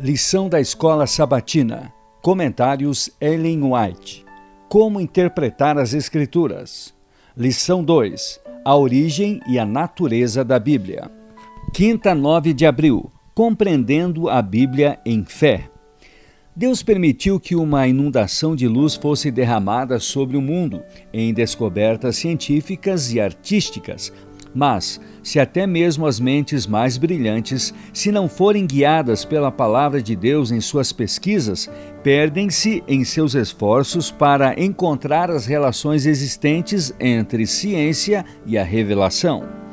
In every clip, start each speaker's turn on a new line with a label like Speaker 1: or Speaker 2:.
Speaker 1: Lição da Escola Sabatina. Comentários Ellen White. Como interpretar as Escrituras. Lição 2. A origem e a natureza da Bíblia. Quinta, 9 de abril. Compreendendo a Bíblia em fé. Deus permitiu que uma inundação de luz fosse derramada sobre o mundo, em descobertas científicas e artísticas, mas, se até mesmo as mentes mais brilhantes, se não forem guiadas pela palavra de Deus em suas pesquisas, perdem-se em seus esforços para encontrar as relações existentes entre ciência e a revelação.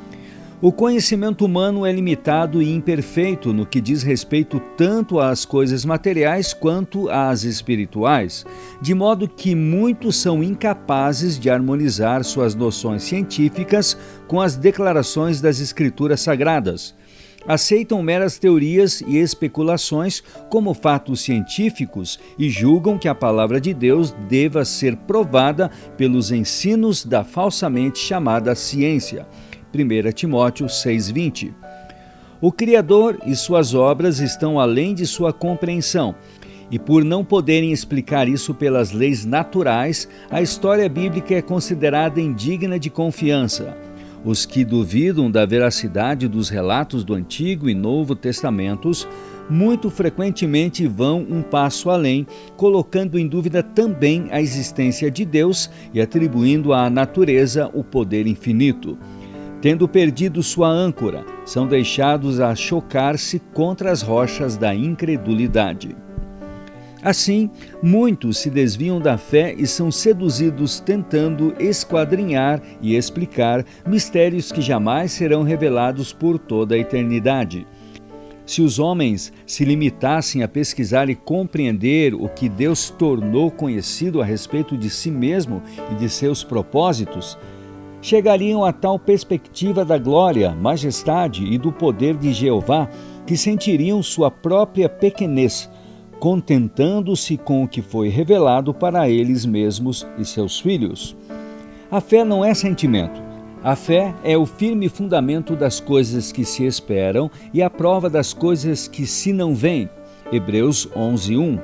Speaker 1: O conhecimento humano é limitado e imperfeito no que diz respeito tanto às coisas materiais quanto às espirituais, de modo que muitos são incapazes de harmonizar suas noções científicas com as declarações das Escrituras Sagradas. Aceitam meras teorias e especulações como fatos científicos e julgam que a palavra de Deus deva ser provada pelos ensinos da falsamente chamada ciência. 1 Timóteo 6,20. O Criador e suas obras estão além de sua compreensão, e por não poderem explicar isso pelas leis naturais, a história bíblica é considerada indigna de confiança. Os que duvidam da veracidade dos relatos do Antigo e Novo Testamentos muito frequentemente vão um passo além, colocando em dúvida também a existência de Deus e atribuindo à natureza o poder infinito tendo perdido sua âncora, são deixados a chocar-se contra as rochas da incredulidade. Assim, muitos se desviam da fé e são seduzidos tentando esquadrinhar e explicar mistérios que jamais serão revelados por toda a eternidade. Se os homens se limitassem a pesquisar e compreender o que Deus tornou conhecido a respeito de si mesmo e de seus propósitos, chegariam a tal perspectiva da glória, majestade e do poder de Jeová que sentiriam sua própria pequenez, contentando-se com o que foi revelado para eles mesmos e seus filhos. A fé não é sentimento. A fé é o firme fundamento das coisas que se esperam e a prova das coisas que se não veem. Hebreus 11:1.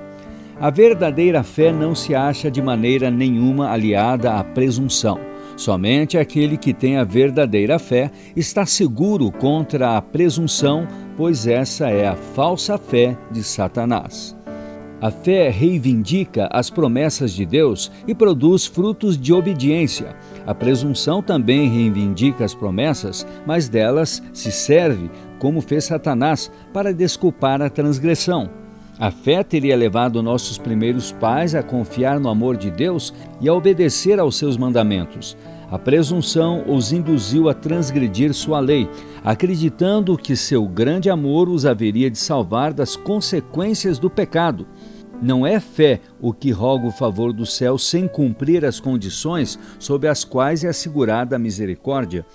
Speaker 1: A verdadeira fé não se acha de maneira nenhuma aliada à presunção. Somente aquele que tem a verdadeira fé está seguro contra a presunção, pois essa é a falsa fé de Satanás. A fé reivindica as promessas de Deus e produz frutos de obediência. A presunção também reivindica as promessas, mas delas se serve, como fez Satanás, para desculpar a transgressão. A fé teria levado nossos primeiros pais a confiar no amor de Deus e a obedecer aos seus mandamentos. A presunção os induziu a transgredir sua lei, acreditando que seu grande amor os haveria de salvar das consequências do pecado. Não é fé o que roga o favor do céu sem cumprir as condições sob as quais é assegurada a misericórdia.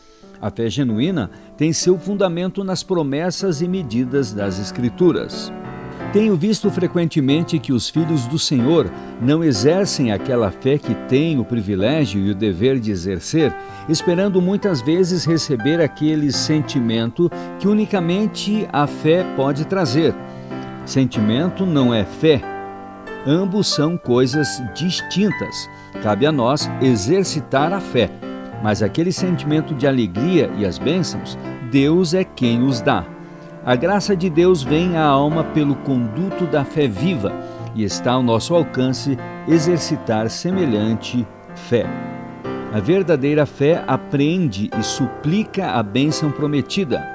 Speaker 1: A fé genuína tem seu fundamento nas promessas e medidas das Escrituras. Tenho visto frequentemente que os filhos do Senhor não exercem aquela fé que têm o privilégio e o dever de exercer, esperando muitas vezes receber aquele sentimento que unicamente a fé pode trazer. Sentimento não é fé. Ambos são coisas distintas. Cabe a nós exercitar a fé, mas aquele sentimento de alegria e as bênçãos, Deus é quem os dá. A graça de Deus vem à alma pelo conduto da fé viva e está ao nosso alcance exercitar semelhante fé. A verdadeira fé aprende e suplica a bênção prometida,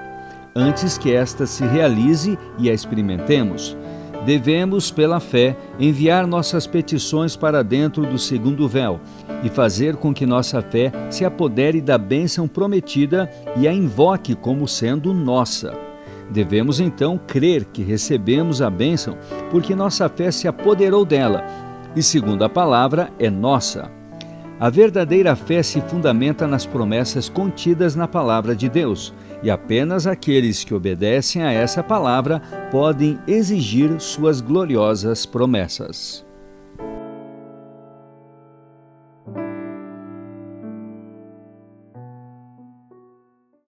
Speaker 1: antes que esta se realize e a experimentemos. Devemos, pela fé, enviar nossas petições para dentro do segundo véu e fazer com que nossa fé se apodere da bênção prometida e a invoque como sendo nossa. Devemos então crer que recebemos a bênção porque nossa fé se apoderou dela e, segundo a palavra, é nossa. A verdadeira fé se fundamenta nas promessas contidas na palavra de Deus, e apenas aqueles que obedecem a essa palavra podem exigir suas gloriosas promessas.